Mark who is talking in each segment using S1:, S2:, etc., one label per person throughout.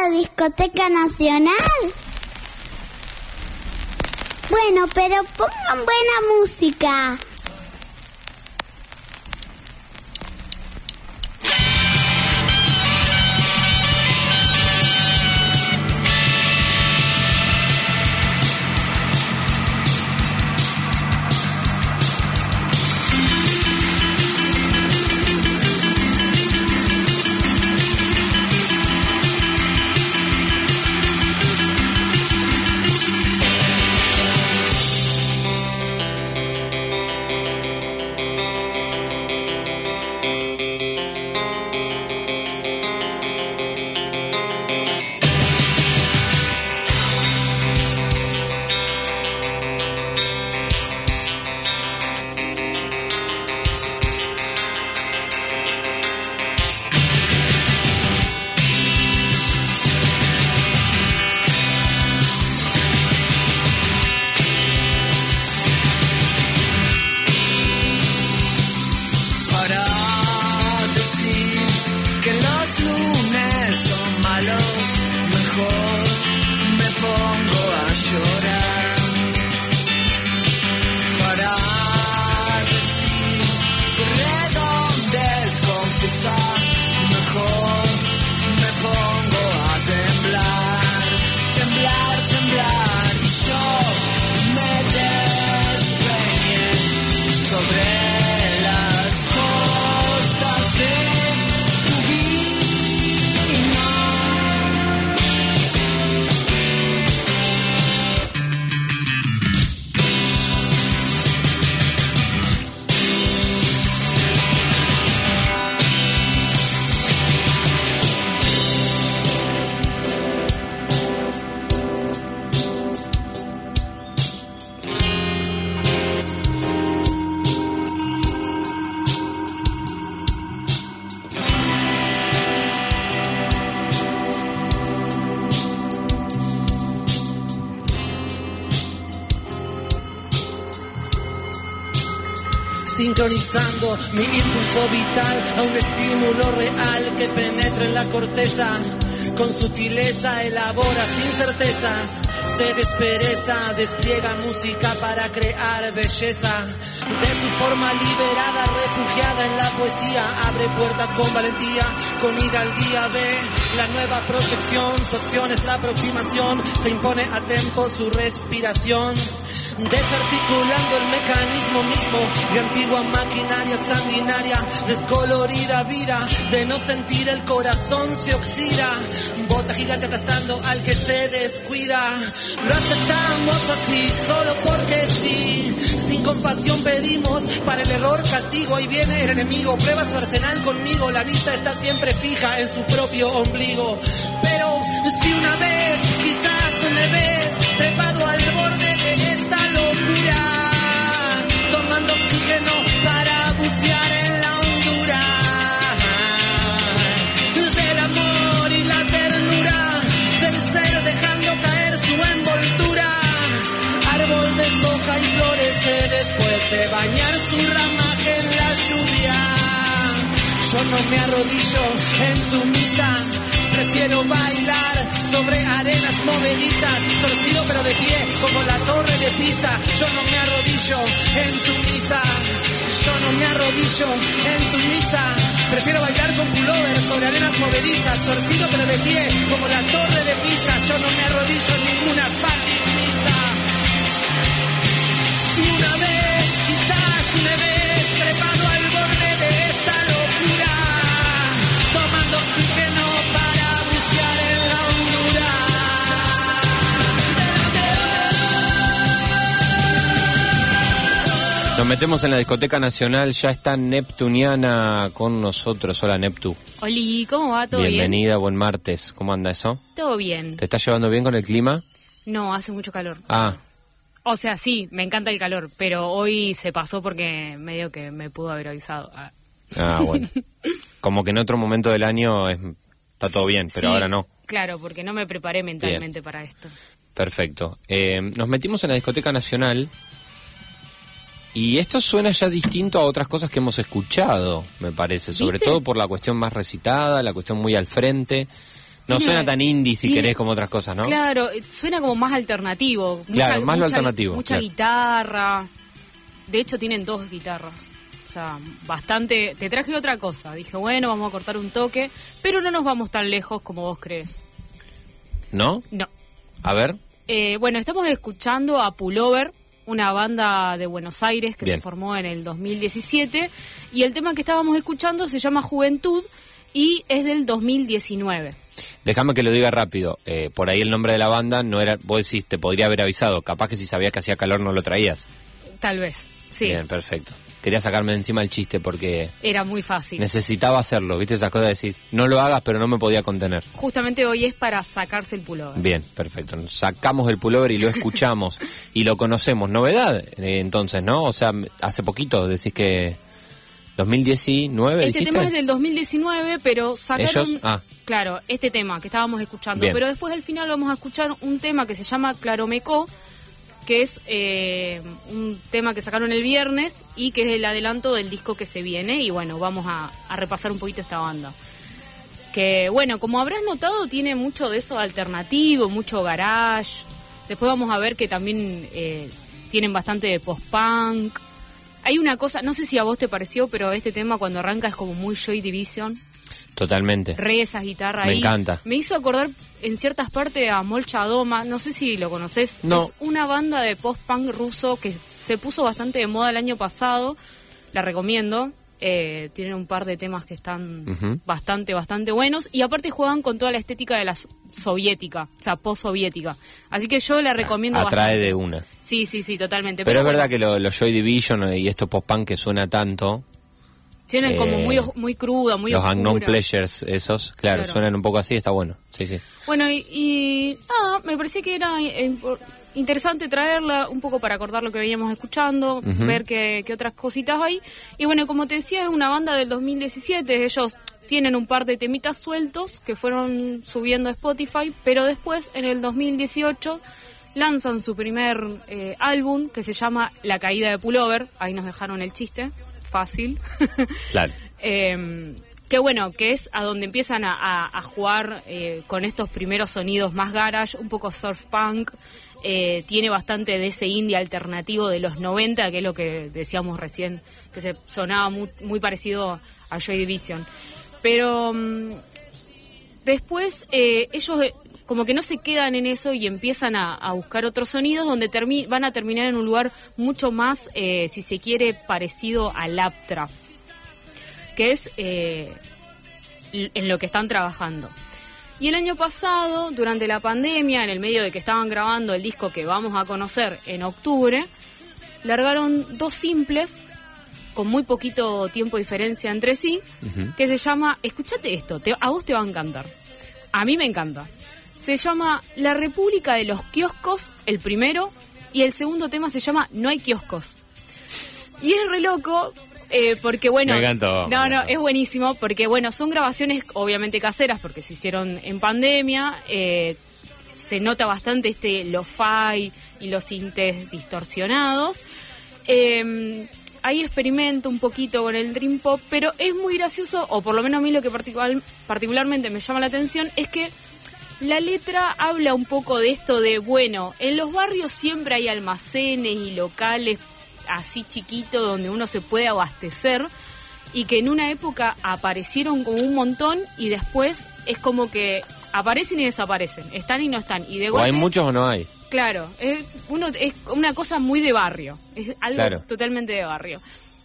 S1: la discoteca nacional? Bueno, pero pongan buena música.
S2: Sincronizando mi impulso vital a un estímulo real que penetra en la corteza. Con sutileza elabora sin certezas, se despereza, despliega música para crear belleza. De su forma liberada, refugiada en la poesía, abre puertas con valentía, con hidalguía ve la nueva proyección, su acción es la aproximación, se impone a tiempo su respiración desarticulando el mecanismo mismo de antigua maquinaria sanguinaria, descolorida vida de no sentir el corazón se oxida, bota gigante aplastando al que se descuida, lo aceptamos así solo porque sí, sin compasión pedimos para el error castigo, ahí viene el enemigo, prueba su arsenal conmigo, la vista está siempre fija en su propio ombligo, pero si una vez quizás me ves trepado Yo no me arrodillo en tu misa prefiero bailar sobre arenas movedizas, torcido pero de pie como la torre de Pisa. Yo no me arrodillo en tu misa, yo no me arrodillo en tu misa. Prefiero bailar con pullover sobre arenas movedizas, torcido pero de pie como la torre de Pisa. Yo no me arrodillo en ninguna fucking misa. Una
S3: Nos metemos en la discoteca nacional, ya está Neptuniana con nosotros. Hola Neptu.
S4: Oli, ¿cómo va? ¿Todo bien?
S3: Bienvenida, buen martes. ¿Cómo anda eso?
S4: Todo bien.
S3: ¿Te estás llevando bien con el clima?
S4: No, hace mucho calor.
S3: Ah,
S4: O sea, sí, me encanta el calor, pero hoy se pasó porque medio que me pudo haber avisado. Ah,
S3: ah, bueno. Como que en otro momento del año es- está todo bien, pero
S4: sí,
S3: ahora no.
S4: Claro, porque no me preparé mentalmente para esto.
S3: Perfecto. Eh, nos metimos en la discoteca nacional y esto suena ya distinto a otras cosas que hemos escuchado, me parece, sobre
S4: ¿Viste?
S3: todo por la cuestión más recitada, la cuestión muy al frente. No
S4: Tiene-
S3: suena tan indie si
S4: tiene-
S3: querés como otras cosas, ¿no?
S4: Claro, eh, suena como más alternativo.
S3: Claro, más lo alternativo,
S4: Mucha
S3: claro.
S4: guitarra. De hecho, tienen dos guitarras. O sea, bastante... Te traje otra cosa. Dije, bueno, vamos a cortar un toque, pero no nos vamos tan lejos como vos crees.
S3: ¿No?
S4: No.
S3: A ver.
S4: Eh, bueno, estamos escuchando a Pullover, una banda de Buenos Aires que
S3: Bien.
S4: se formó en el 2017. Y el tema que estábamos escuchando se llama Juventud y es del 2019.
S3: Déjame que lo diga rápido. Eh, por ahí el nombre de la banda no era. Vos decís, te podría haber avisado. Capaz que si sabías que hacía calor no lo traías.
S4: Tal vez, sí.
S3: Bien, perfecto. Quería sacarme encima el chiste porque
S4: Era muy fácil.
S3: necesitaba hacerlo. ¿Viste esas cosas de decir, no lo hagas, pero no me podía contener?
S4: Justamente hoy es para sacarse el pullover.
S3: Bien, perfecto. Sacamos el pullover y lo escuchamos y lo conocemos. Novedad, eh, entonces, ¿no? O sea, hace poquito decís que 2019,
S4: Este
S3: dijiste.
S4: tema es del 2019, pero sacaron...
S3: ¿Ellos? Ah.
S4: Claro, este tema que estábamos escuchando.
S3: Bien.
S4: Pero después al final vamos a escuchar un tema que se llama Claromecó, que es eh, un tema que sacaron el viernes y que es el adelanto del disco que se viene. Y bueno, vamos a, repasar un poquito esta banda. Que bueno, como habrás notado, tiene mucho de eso alternativo, mucho garage. Después vamos a ver que también eh, tienen bastante de post-punk. Hay una cosa, no sé si a vos te pareció, pero este tema cuando arranca es como muy Joy Division.
S3: Totalmente.
S4: Re esas guitarras
S3: Me
S4: ahí.
S3: encanta.
S4: Me hizo acordar en ciertas partes a Molcha Doma, no sé si lo conoces.
S3: No.
S4: Es una banda de post-punk ruso que se puso bastante de moda el año pasado. La recomiendo. Eh, tienen un par de temas que están bastante, bastante buenos. Y aparte juegan con toda la estética de la so- soviética, o sea, post-soviética. Así que yo la recomiendo
S3: Atrae
S4: bastante.
S3: de una.
S4: Sí, sí, sí, totalmente.
S3: Pero, es
S4: bueno,
S3: verdad que lo- los Joy Division y estos post-punk que suena tanto,
S4: Tienen como
S3: eh,
S4: muy, os- muy cruda, muy
S3: los. Unknown Pleasures, esos, claro,
S4: Claro.
S3: suenan un poco así, está bueno. Sí, sí.
S4: Bueno, y, y nada, me parecía que era eh, interesante traerla un poco para acordar lo que veníamos escuchando, ver qué, qué otras cositas hay. Y bueno, como te decía, es una banda del 2017, ellos tienen un par de temitas sueltos que fueron subiendo a Spotify, pero después, en el 2018, lanzan su primer eh, álbum que se llama La Caída de Pullover, ahí nos dejaron el chiste, fácil.
S3: Claro.
S4: Eh, que bueno, que es a donde empiezan a, a- a jugar eh, con estos primeros sonidos más garage, un poco surf punk. eh, tiene bastante de ese indie alternativo de los 90, que es lo que decíamos recién, que se sonaba muy, muy parecido a Joy Division. Pero mm, después eh, ellos como que no se quedan en eso y empiezan a, a buscar otros sonidos donde termi- van a terminar en un lugar mucho más, eh, si se quiere, parecido al Aptra que es eh, en lo que están trabajando. Y el año pasado, durante la pandemia, en el medio de que estaban grabando el disco que vamos a conocer en octubre, largaron dos simples con muy poquito tiempo de diferencia entre sí, que se llama, escúchate esto, te- a vos te va a encantar, a mí me encanta. Se llama La República de los Kioscos, el primero, y el segundo tema se llama No hay kioscos. Y es re loco, eh, porque bueno...
S3: Me encantó, me
S4: No, no, es buenísimo, porque bueno, son grabaciones obviamente caseras, porque se hicieron en pandemia, eh, se nota bastante este lo-fi y los sintes distorsionados. Eh, ahí experimento un poquito con el Dream Pop, pero es muy gracioso, o por lo menos a mí lo que particular- particularmente me llama la atención, es que la letra habla un poco de esto de, bueno, en los barrios siempre hay almacenes y locales así chiquitos donde uno se puede abastecer y que en una época aparecieron como un montón y después es como que aparecen y desaparecen, están y no están. Y de
S3: O hay muchos o no hay.
S4: Claro, es, uno, es una cosa muy de barrio, es algo
S3: Claro.
S4: totalmente de barrio.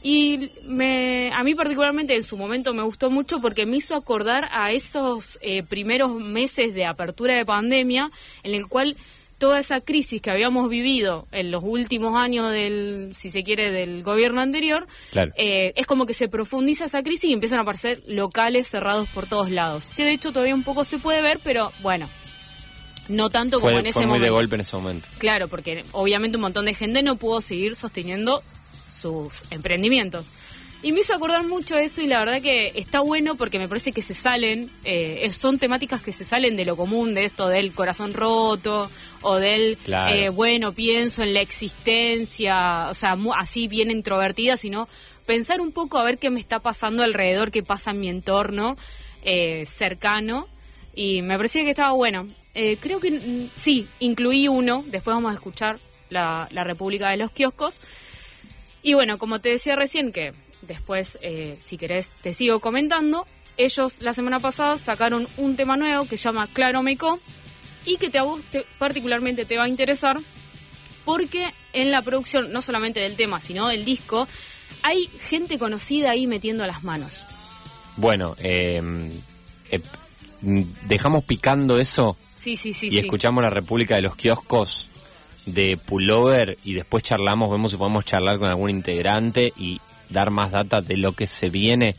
S4: Y me, a mí particularmente en su momento me gustó mucho porque me hizo acordar a esos eh, primeros meses de apertura de pandemia en el cual toda esa crisis que habíamos vivido en los últimos años del, si se quiere, del gobierno anterior,
S3: Claro.
S4: eh, es como que se profundiza esa crisis y empiezan a aparecer locales cerrados por todos lados. Que de hecho todavía un poco se puede ver, pero bueno, no tanto como
S3: Fue,
S4: en ese
S3: fue muy
S4: momento.
S3: de golpe en ese momento.
S4: Claro, porque obviamente un montón de gente no pudo seguir sosteniendo sus emprendimientos. Y me hizo acordar mucho eso y la verdad que está bueno porque me parece que se salen, eh, son temáticas que se salen de lo común, de esto del corazón roto o del,
S3: Claro.
S4: eh, bueno, pienso en la existencia, o sea, mu- así bien introvertida, sino pensar un poco a ver qué me está pasando alrededor, qué pasa en mi entorno eh, cercano y me parecía que estaba bueno. Eh, creo que mm, sí, incluí uno, después vamos a escuchar la, la República de los Kioscos. Y bueno, como te decía recién, que después, eh, si querés, te sigo comentando, ellos la semana pasada sacaron un tema nuevo que se llama Claro Meco y que te, a vos te- particularmente te va a interesar porque en la producción, no solamente del tema, sino del disco, hay gente conocida ahí metiendo las manos.
S3: Bueno, eh, eh, mm, dejamos picando eso
S4: Sí, sí, sí.
S3: y
S4: sí.
S3: escuchamos la República de los Kioscos de Pullover y después charlamos, vemos si podemos charlar con algún integrante y dar más data de lo que se viene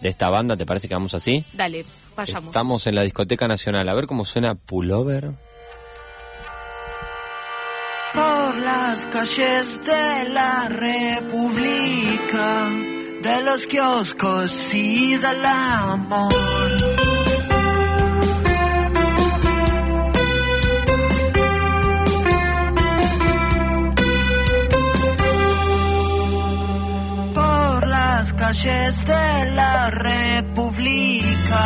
S3: de esta banda. ¿Te parece que vamos así?
S4: Dale, vayamos.
S3: Estamos en la Discoteca Nacional. A ver cómo suena Pullover.
S1: por las calles de la República, de los kioscos y del amor. Calles de la República,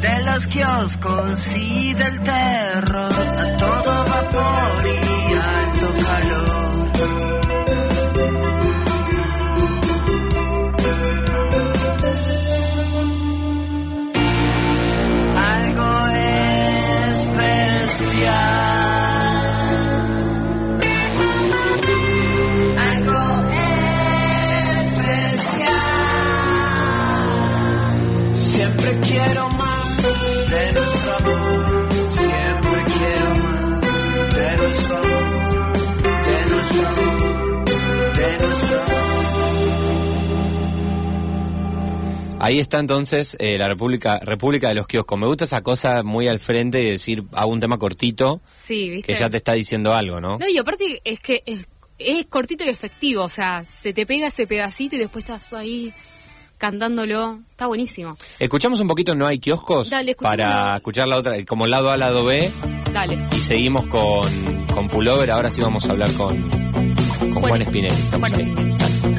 S1: de los kioscos y del terror, todo vapor y alto calor.
S3: Ahí está entonces eh, la República República de los Kioscos. Me gusta esa cosa muy al frente y decir, hago un tema cortito
S4: Sí, ¿viste?
S3: que ya te está diciendo algo, ¿no?
S4: No, y aparte es que es, es cortito y efectivo, o sea, se te pega ese pedacito y después estás ahí cantándolo. Está buenísimo.
S3: Escuchamos un poquito No hay kioscos
S4: Dale,
S3: para escuchar la otra, como lado A, lado B.
S4: Dale.
S3: Y seguimos con, con Pullover. Ahora sí vamos a hablar con, con Juan,
S4: Juan-
S3: Espinelli. Estamos ahí.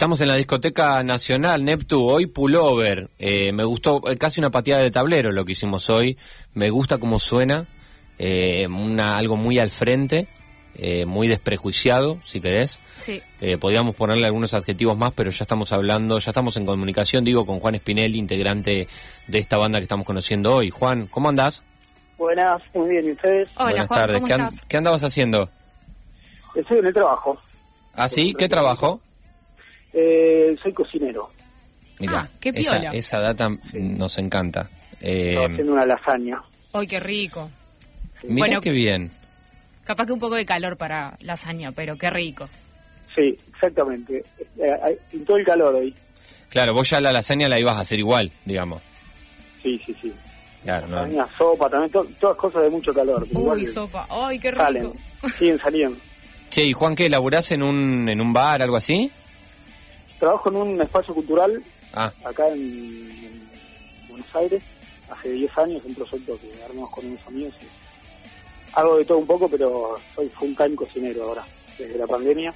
S3: Estamos en la discoteca nacional Neptu, hoy Pullover. Eh, me gustó eh, casi una pateada de tablero lo que hicimos hoy. Me gusta cómo suena, eh, una, algo muy al frente, eh, muy desprejuiciado, si querés.
S4: Sí.
S3: Eh, podríamos ponerle algunos adjetivos más, pero ya estamos hablando, ya estamos en comunicación, digo, con Juan Spinelli, integrante de esta banda que estamos conociendo hoy. Juan, ¿cómo andás?
S5: Buenas, muy bien, ¿y ustedes?
S4: Hola,
S3: Buenas
S4: Juan,
S3: tardes.
S4: ¿cómo
S3: ¿Qué,
S4: estás?
S3: qué andabas haciendo?
S5: Estoy en el trabajo.
S3: ¿Ah, sí? ¿Qué trabajo?
S5: Eh, soy cocinero.
S3: Mirá,
S4: Ah, qué
S3: esa,
S4: piola.
S3: esa data nos encanta. Eh,
S5: Estaba haciendo una lasaña.
S4: ¡Ay, qué rico!
S3: mirá
S4: Bueno.
S3: qué bien.
S4: Capaz que un poco de calor para lasaña, pero qué rico.
S5: Sí, exactamente. Eh, pintó el calor hoy.
S3: Claro, vos ya la lasaña la ibas a hacer igual, digamos.
S5: Sí, sí, sí.
S3: Claro, ¿no?
S5: Lasaña, sopa, también, to- todas cosas de mucho calor.
S4: Uy,
S5: igual
S4: sopa. ¡Ay, qué rico!
S5: Salen, siguen saliendo.
S3: Che, ¿y Juan qué? ¿Laburás en un, en un bar, algo así?
S5: Trabajo en un espacio cultural
S3: Ah,
S5: acá en, en Buenos Aires, hace 10 años, un proyecto que armamos con unos amigos. y hago de todo un poco, pero soy full time cocinero ahora, desde la pandemia.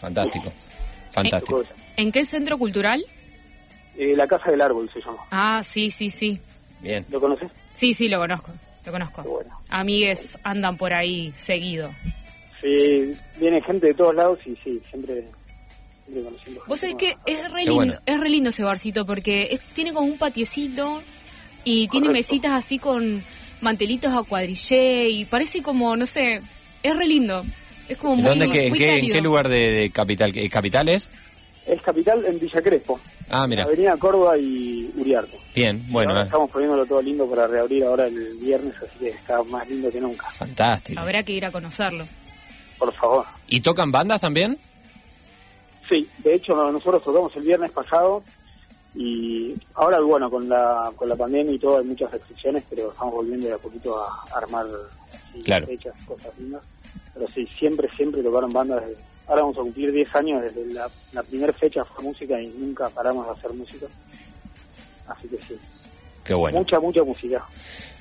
S3: fantástico. Fantástico.
S4: ¿En qué centro cultural?
S5: Eh, la Casa del Árbol se llama.
S4: Ah, sí, sí, sí.
S3: Bien.
S5: ¿Lo conoces?
S4: Sí, sí, lo conozco, lo conozco.
S5: Bueno.
S4: Amigues andan por ahí seguido.
S5: Sí, viene gente de todos lados y sí, siempre,
S4: Vos sabés que es re lindo,
S3: bueno.
S4: es re lindo ese barcito porque es- tiene como un patiecito y tiene
S5: Correcto.
S4: mesitas así con mantelitos a cuadrillé y parece como, no sé, es re lindo. Es como muy,
S3: ¿Dónde, qué, en,
S4: muy
S3: qué, en qué lugar de, de capital? ¿Qué- ¿Capital es?
S5: Es capital en Villa Crespo.
S3: Ah, mira.
S5: Avenida Córdoba y Uriarte.
S3: Bien, bueno,
S5: Ahora
S3: eh,
S5: Estamos poniéndolo todo lindo para reabrir ahora el viernes, así que está más lindo que nunca.
S3: fantástico.
S4: Habrá que ir a conocerlo.
S5: Por favor.
S3: ¿Y tocan bandas también?
S5: Sí, de hecho no- nosotros tocamos el viernes pasado y ahora, bueno, con la, con la pandemia y todo hay muchas restricciones, pero estamos volviendo de a poquito a armar
S3: Claro.
S5: fechas, cosas lindas. Pero sí, siempre, siempre tocaron bandas. desde- ahora vamos a cumplir 10 años desde la, la primera fecha fue música y nunca paramos de hacer música. Así que sí,
S3: Qué bueno.
S5: mucha, mucha música.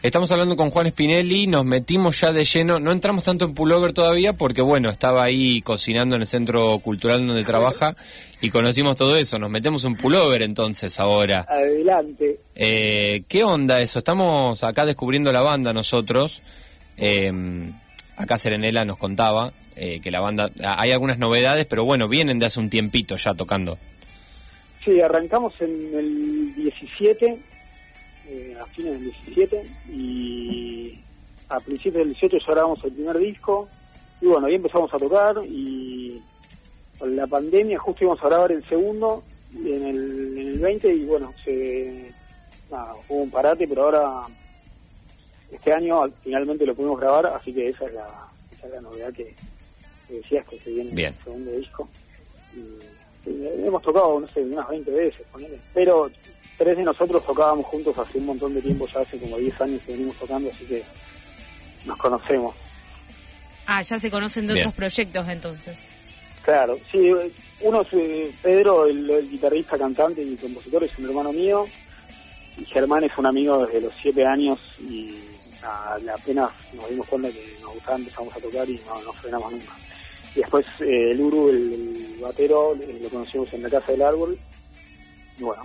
S3: Estamos hablando con Juan Spinelli, nos metimos ya de lleno, no entramos tanto en Pullover todavía porque bueno, estaba ahí cocinando en el centro cultural donde trabaja y conocimos todo eso, nos metemos en Pullover entonces ahora.
S5: Adelante.
S3: Eh, ¿Qué onda eso? Estamos acá descubriendo la banda nosotros, Eh, acá Serenela nos contaba eh, que la banda, hay algunas novedades, pero bueno, vienen de hace un tiempito ya tocando.
S5: Sí, arrancamos en el 17, eh, a fines del 17, y a principios del 18 ya grabamos el primer disco, y bueno, ahí empezamos a tocar, y con la pandemia justo íbamos a grabar el segundo en el, en el 20, y bueno, se, nada, hubo un parate, pero ahora este año finalmente lo pudimos grabar, así que esa es la, esa es la novedad que, que decías, que se viene
S3: Bien.
S5: el segundo disco. Y, y hemos tocado, no sé, unas 20 veces, ponele. pero tres de nosotros tocábamos juntos hace un montón de tiempo, ya hace como 10 años que venimos tocando, así que nos conocemos.
S4: Ah, ya se conocen de
S3: Bien.
S4: otros proyectos entonces.
S5: Claro, sí, uno es eh, Pedro, el, el guitarrista, cantante y compositor, es un hermano mío, y Germán es un amigo desde los 7 años y a- apenas nos dimos cuenta que nos gustaba empezamos a tocar y no, no frenamos nunca. Y después eh, el Uru, el, el batero, eh, lo conocimos en la Casa del Árbol, y bueno,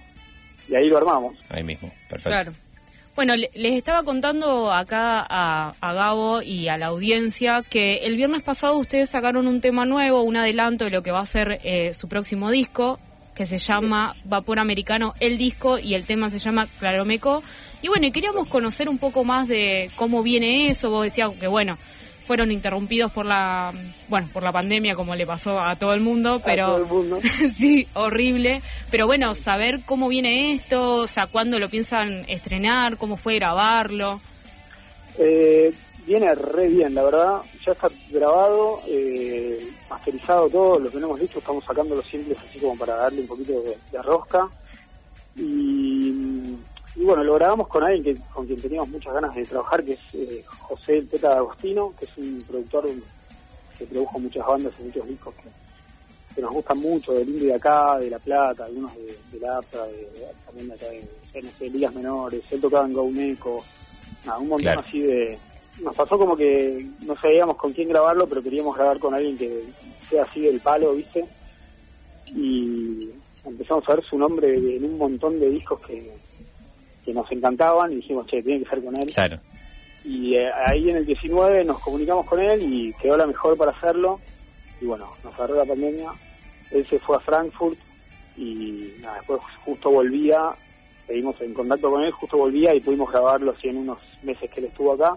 S5: y ahí lo armamos.
S3: Ahí mismo, perfecto.
S4: Claro. Bueno, le- les estaba contando acá a, a Gabo y a la audiencia que el viernes pasado ustedes sacaron un tema nuevo, un adelanto de lo que va a ser eh, su próximo disco, que se llama Vapor Americano, el disco, y el tema se llama Claromeco. Y bueno, y queríamos conocer un poco más de cómo viene eso. Vos decías que, bueno, fueron interrumpidos por la, bueno, por la pandemia, como le pasó a todo el mundo, pero...
S5: A todo el mundo.
S4: sí, horrible. Pero bueno, saber cómo viene esto, o sea, cuándo lo piensan estrenar, cómo fue grabarlo.
S5: Eh, viene re bien, la verdad. Ya está grabado, eh, masterizado todo, lo que no hemos dicho, estamos sacando los simples así como para darle un poquito de, de rosca. Y, y bueno, lo grabamos con alguien que, con quien teníamos muchas ganas de trabajar, que es eh, José El Teta Agostino, que es un productor que produjo muchas bandas y muchos discos que, que nos gustan mucho, del indie de acá, de La Plata, algunos de, de La de, de- también de acá de, no sé, ligas menores, él tocaba en Gauneco, nada, un montón
S3: Claro.
S5: así de... Nos pasó como que no sabíamos con quién grabarlo, pero queríamos grabar con alguien que sea así del palo, ¿viste? Y empezamos a ver su nombre en un montón de discos que, que nos encantaban y dijimos, che, tiene que ser con él.
S3: Claro.
S5: Y eh, ahí en el 19 nos comunicamos con él y quedó la mejor para hacerlo. Y bueno, nos agarró la pandemia. Él se fue a Frankfurt y nada, después justo volvía, seguimos en contacto con él, justo volvía y pudimos grabarlo así en unos meses que él estuvo acá,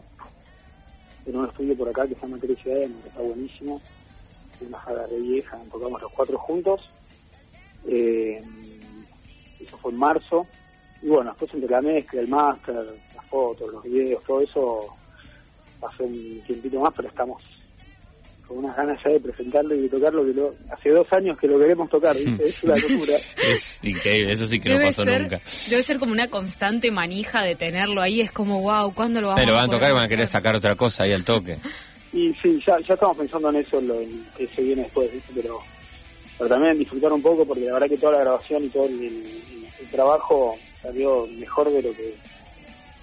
S5: en un estudio por acá que se llama Eden, que está buenísimo, una sala de vieja, tocamos los cuatro juntos. Eh, eso fue en marzo. Y bueno, después entre la mezcla, el máster, las fotos, los videos, todo eso pasó un tiempito más, pero estamos con unas ganas ya de presentarlo y de tocarlo que lo, hace dos años que lo queremos tocar, ¿viste? es una locura.
S3: Es increíble, eso sí que no pasó
S4: ser,
S3: nunca.
S4: debe ser como una constante manija de tenerlo ahí. Es como, wow, ¿cuándo lo vamos
S3: Eh, lo van a tocar y van a querer sacar otra cosa ahí al toque.
S5: Y sí, ya, ya estamos pensando en eso, lo en que se viene después, ¿viste? Pero, pero también disfrutar un poco porque la verdad que toda la grabación y todo el, el- el trabajo salió mejor de lo que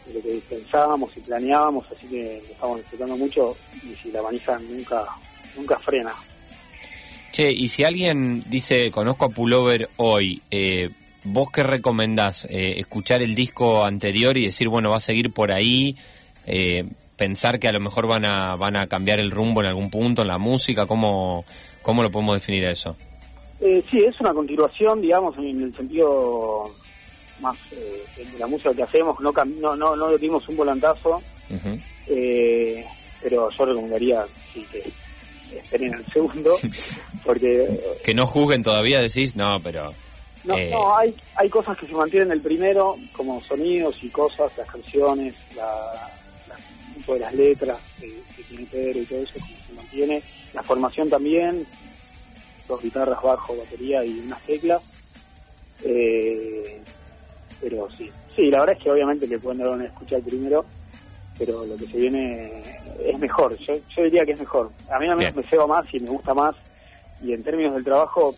S5: de lo que pensábamos y planeábamos, así que lo estamos disfrutando mucho y si la manija nunca nunca frena.
S3: Che, y si alguien dice, conozco a Pullover hoy, eh, ¿vos qué recomendás? Eh, ¿Escuchar el disco anterior y decir, bueno, va a seguir por ahí? Eh, ¿Pensar que a lo mejor van a, van a cambiar el rumbo en algún punto en la música? ¿Cómo, cómo lo podemos definir eso?
S5: Eh, sí, es una continuación, digamos, en el sentido más eh, de la música que hacemos. No, no, no, no dimos un volantazo,
S3: Ujú.
S5: eh, pero yo recomendaría sí, que esperen el segundo, porque eh,
S3: Que no juzguen todavía, decís, no, pero...
S5: No,
S3: Eh,
S5: no, hay, hay cosas que se mantienen en el primero, como sonidos y cosas, las canciones, la, de las letras que, que tiene Pedro y todo eso, como se mantiene. La formación también, dos guitarras, bajo, batería y unas teclas. Eh, pero sí, sí, la verdad es que obviamente le pueden dar una escucha al primero, pero lo que se viene es mejor, yo, yo diría que es mejor. A mí menos
S3: Bien.
S5: me ceba más y me gusta más y en términos del trabajo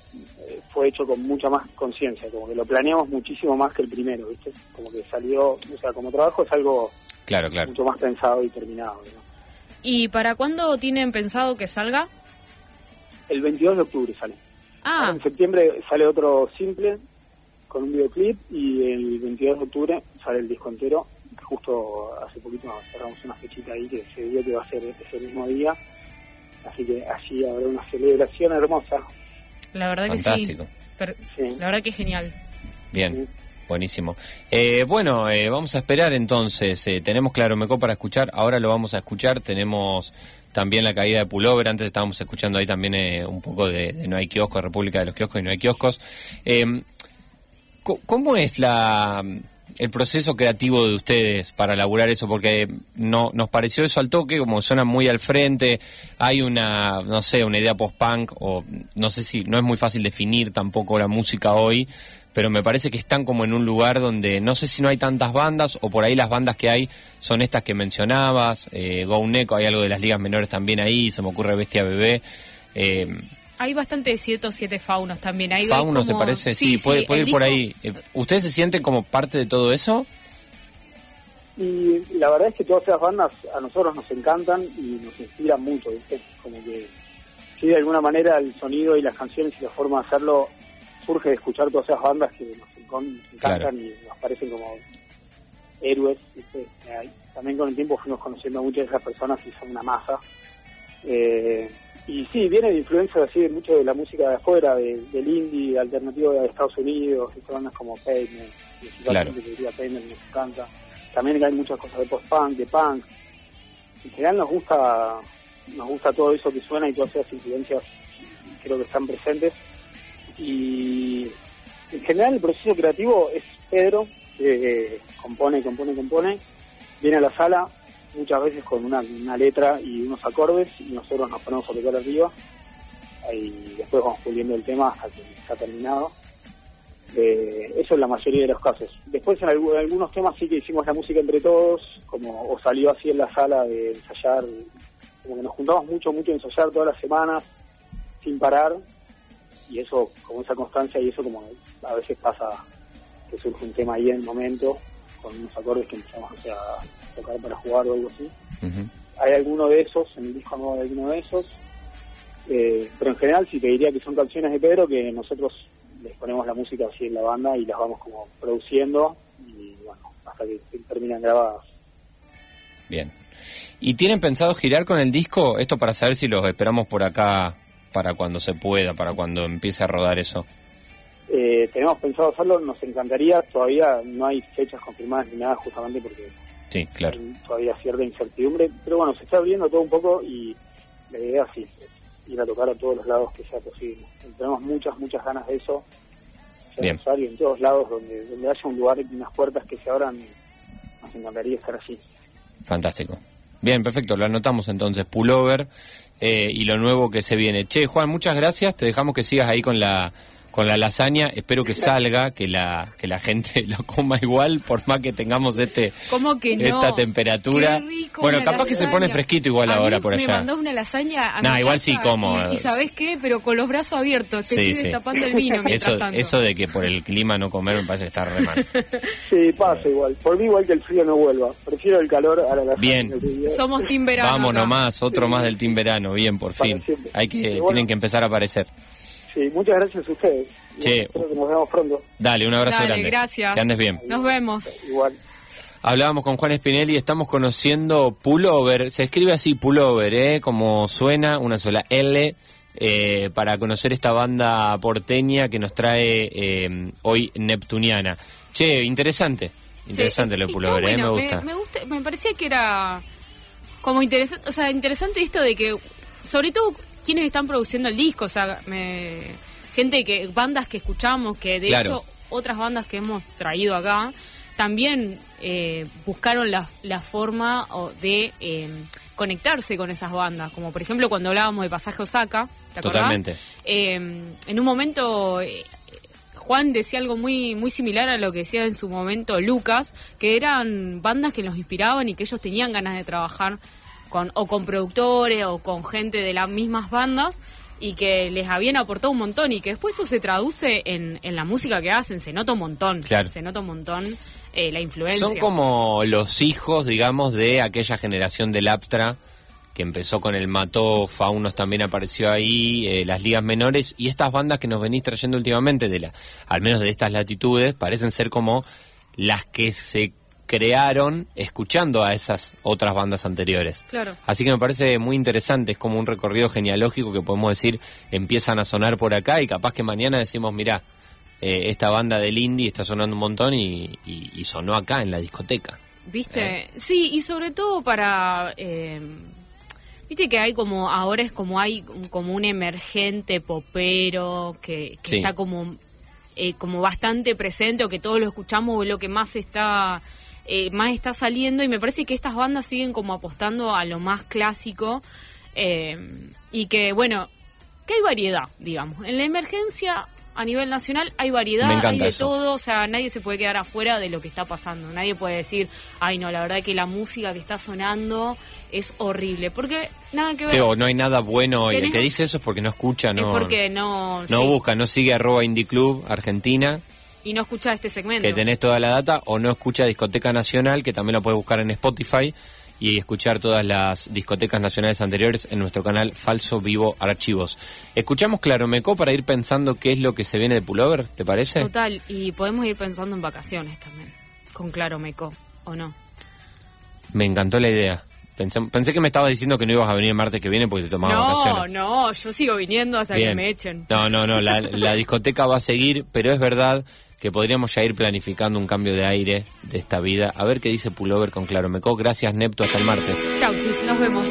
S5: eh, fue hecho con mucha más conciencia, como que lo planeamos muchísimo más que el primero, ¿viste? Como que salió, o sea, como trabajo es algo
S3: Claro, claro.
S5: mucho más pensado y terminado. ¿no?
S4: ¿Y para cuándo tienen pensado que salga?
S5: El 22 de octubre sale.
S4: Ah,
S5: En septiembre sale otro simple con un videoclip y el 22 de octubre sale el disco entero. Justo hace poquito nos cerramos una fechita ahí que se dio que va a ser ese mismo día. Así que allí habrá una celebración hermosa.
S4: la verdad que sí.
S3: Fantástico.
S4: Per-
S5: Sí.
S4: La verdad que genial.
S3: Bien, buenísimo. Eh, bueno, eh, vamos a esperar entonces. Eh, tenemos Claro Mecó para escuchar, ahora lo vamos a escuchar. Tenemos también la caída de Pullover. Antes estábamos escuchando ahí también eh, un poco de, de No hay kioscos, República de los kioscos y No hay kioscos. ¿Cómo es la el proceso creativo de ustedes para elaborar eso? Porque no nos pareció eso al toque, como suena muy al frente, hay una, no sé, una idea post-punk, o no sé si, no es muy fácil definir tampoco la música hoy, pero me parece que están como en un lugar donde no sé si no hay tantas bandas, o por ahí las bandas que hay son estas que mencionabas, eh, Go Neco, hay algo de las ligas menores también ahí, se me ocurre Bestia Bebé. Eh,
S4: Hay bastante siete o siete faunos también. Hay
S3: Faunos, ¿te parece? Sí, puede, ir por ahí. Eh, ¿Ustedes se sienten como parte de todo eso?
S5: Y la verdad es que todas esas bandas a nosotros nos encantan y nos inspiran mucho, ¿viste? Como que, sí, de alguna manera el sonido y las canciones y la forma de hacerlo surge de escuchar todas esas bandas que nos encantan
S3: Claro.
S5: y nos parecen como héroes, ¿viste? Eh, También con el tiempo fuimos conociendo a muchas de esas personas y son una masa. Eh, y sí, viene de influencia así de mucho de la música de afuera, de- del indie alternativo de Estados Unidos, y bandas como Pavement,
S3: Claro.
S5: que diría Pavement nos encanta. También hay muchas cosas de post-punk, de punk. En general nos gusta, nos gusta todo eso que suena y todas esas influencias creo que están presentes. Y en general el proceso creativo es Pedro, que eh, compone, compone, compone, viene a la sala muchas veces con una, una letra y unos acordes y nosotros nos ponemos a tocar arriba y después vamos puliendo el tema hasta que está terminado. Eh, eso es la mayoría de los casos. Después en algu- algunos temas sí que hicimos la música entre todos, como o salió así en la sala de ensayar, como que nos juntamos mucho, mucho a ensayar todas las semanas sin parar y eso, como esa constancia y eso como a veces pasa que surge un tema ahí en el momento con unos acordes que empezamos o sea, a tocar para jugar o algo así. Hay alguno de esos, en el disco nuevo hay alguno de esos, eh, pero en general sí te diría que son canciones de Pedro que nosotros les ponemos la música así en la banda y las vamos como produciendo y bueno, hasta que terminan grabadas.
S3: Bien. ¿Y tienen pensado girar con el disco? Esto para saber si los esperamos por acá para cuando se pueda, para cuando empiece a rodar eso.
S5: Eh, tenemos pensado hacerlo, nos encantaría, todavía no hay fechas confirmadas ni nada justamente porque
S3: Sí, claro.
S5: hay todavía cierta incertidumbre, pero bueno, se está abriendo todo un poco y la idea sí, es ir a tocar a todos los lados que sea posible. Tenemos muchas, muchas ganas de eso, en
S3: Bien.
S5: Rosario, en todos lados donde, donde haya un lugar y unas puertas que se abran, nos encantaría estar allí.
S3: Fantástico. Bien, perfecto. Lo anotamos entonces. Pullover eh, y lo nuevo que se viene. Che, Juan, muchas gracias. Te dejamos que sigas ahí con la con la lasaña. Espero que salga, que la que la gente lo coma igual, por más que tengamos este
S4: ¿Cómo que no?
S3: esta temperatura.
S4: Qué rico
S3: bueno, capaz que se pone fresquito igual
S4: A
S3: ahora
S4: mí
S3: por
S4: Me
S3: allá.
S4: mandó una lasaña a
S3: Nah,
S4: mi
S3: igual
S4: casa
S3: sí como.
S4: Y, y ¿sabés qué? Pero con los brazos abiertos. Te
S3: Sí,
S4: estoy
S3: sí.
S4: destapando el vino mientras
S3: Eso,
S4: tanto.
S3: eso de que por el clima no comer me parece que está re mal.
S5: Sí, pasa igual. Por mí igual que el frío no vuelva. Prefiero el calor a la lasaña.
S3: Bien.
S4: Somos team verano.
S3: Vamos
S4: acá.
S3: nomás, otro más del Team Verano. Bien, por
S5: Para
S3: fin.
S5: siempre.
S3: Hay que, tienen que empezar a aparecer.
S5: Sí, muchas gracias a ustedes.
S3: Che.
S5: Espero que nos vemos pronto.
S3: Dale, un abrazo
S4: Dale,
S3: grande.
S4: gracias.
S3: Que andes bien.
S4: Nos vemos.
S5: Igual.
S3: Hablábamos con Juan Spinelli y estamos conociendo Pullover. Se escribe así Pullover, ¿eh? Como suena, una sola L, eh, para conocer esta banda porteña que nos trae eh, hoy Neptuniana. Che, interesante. Interesante
S4: Sí,
S3: lo de Pullover, ¿eh? Me
S4: bueno,
S3: gusta.
S4: Me, gusta. me parecía que era como interesante, o sea, interesante esto de que, sobre todo, quienes están produciendo el disco, o sea, me- gente que, bandas que escuchamos, que de
S3: Claro.
S4: hecho otras bandas que hemos traído acá, también eh, buscaron la, la forma de eh, conectarse con esas bandas, como por ejemplo cuando hablábamos de Pasaje Osaka, ¿te acordás?
S3: Totalmente.
S4: Eh, en un momento eh, Juan decía algo muy muy similar a lo que decía en su momento Lucas, que eran bandas que los inspiraban y que ellos tenían ganas de trabajar con o con productores o con gente de las mismas bandas y que les habían aportado un montón y que después eso se traduce en, en la música que hacen, se nota un montón,
S3: Claro.
S4: se nota un montón eh, la influencia.
S3: Son como los hijos, digamos, de aquella generación del Aptra que empezó con el Mató, Faunos también apareció ahí, eh, las ligas menores y estas bandas que nos venís trayendo últimamente, de la, al menos de estas latitudes, parecen ser como las que se crearon escuchando a esas otras bandas anteriores.
S4: Claro.
S3: Así que me parece muy interesante, es como un recorrido genealógico que podemos decir empiezan a sonar por acá y capaz que mañana decimos, mira, esta banda del indie está sonando un montón y, y- y sonó acá en la discoteca.
S4: ¿Viste? Sí, y sobre todo para... eh, Viste que hay como, ahora es como hay como un emergente popero que, que
S3: Sí.
S4: está como, eh, como bastante presente o que todos lo escuchamos o lo que más está, eh, más está saliendo y me parece que estas bandas siguen como apostando a lo más clásico eh, y que bueno, que hay variedad, digamos. En la emergencia a nivel nacional hay variedad, hay de
S3: eso.
S4: todo, o sea, nadie se puede quedar afuera de lo que está pasando. Nadie puede decir, ay no, la verdad que la música que está sonando es horrible, porque nada que ver.
S3: Sí, o no hay nada bueno y el que dice eso es porque no escucha,
S4: es
S3: no,
S4: porque no,
S3: no
S4: sí,
S3: busca, no sigue arroba Indie Club Argentina,
S4: y no escucha este segmento.
S3: que tenés toda la data, o no escucha Discoteca Nacional, que también la puedes buscar en Spotify y escuchar todas las discotecas nacionales anteriores en nuestro canal Falso Vivo Archivos. Escuchamos Claro Meco para ir pensando qué es lo que se viene de Pullover, ¿te parece?
S4: Total, y podemos ir pensando en vacaciones también, con Claro Meco, ¿o no?
S3: Me encantó la idea. Pensé, pensé que me estabas diciendo que no ibas a venir el martes que viene porque te tomabas
S4: No,
S3: vacaciones.
S4: no, yo sigo viniendo hasta que me echen.
S3: No, no, no, la, la discoteca va a seguir, pero es verdad que podríamos ya ir planificando un cambio de aire de esta vida. A ver qué dice Pullover con Claro Meco. Gracias, Nepto, hasta el martes.
S4: Chau, chis, nos vemos.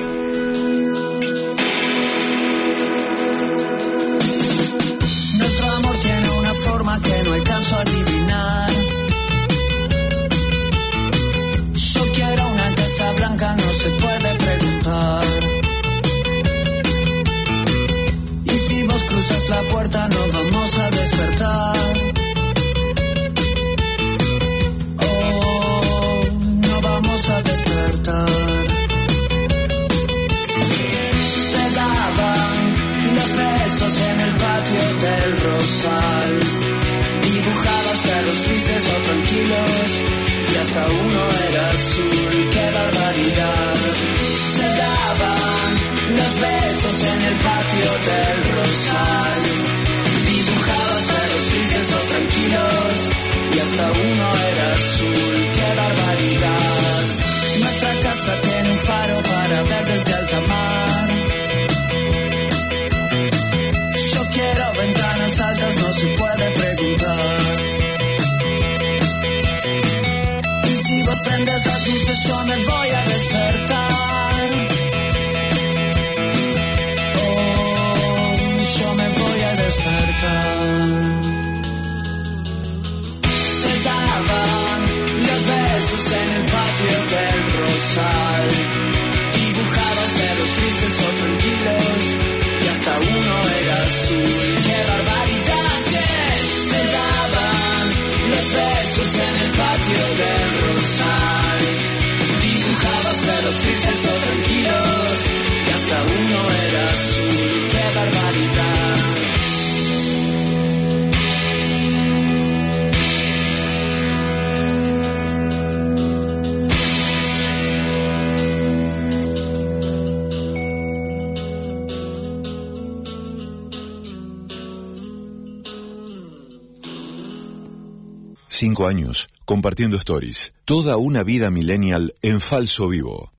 S6: Cinco años compartiendo stories. Toda una vida millennial en falso vivo.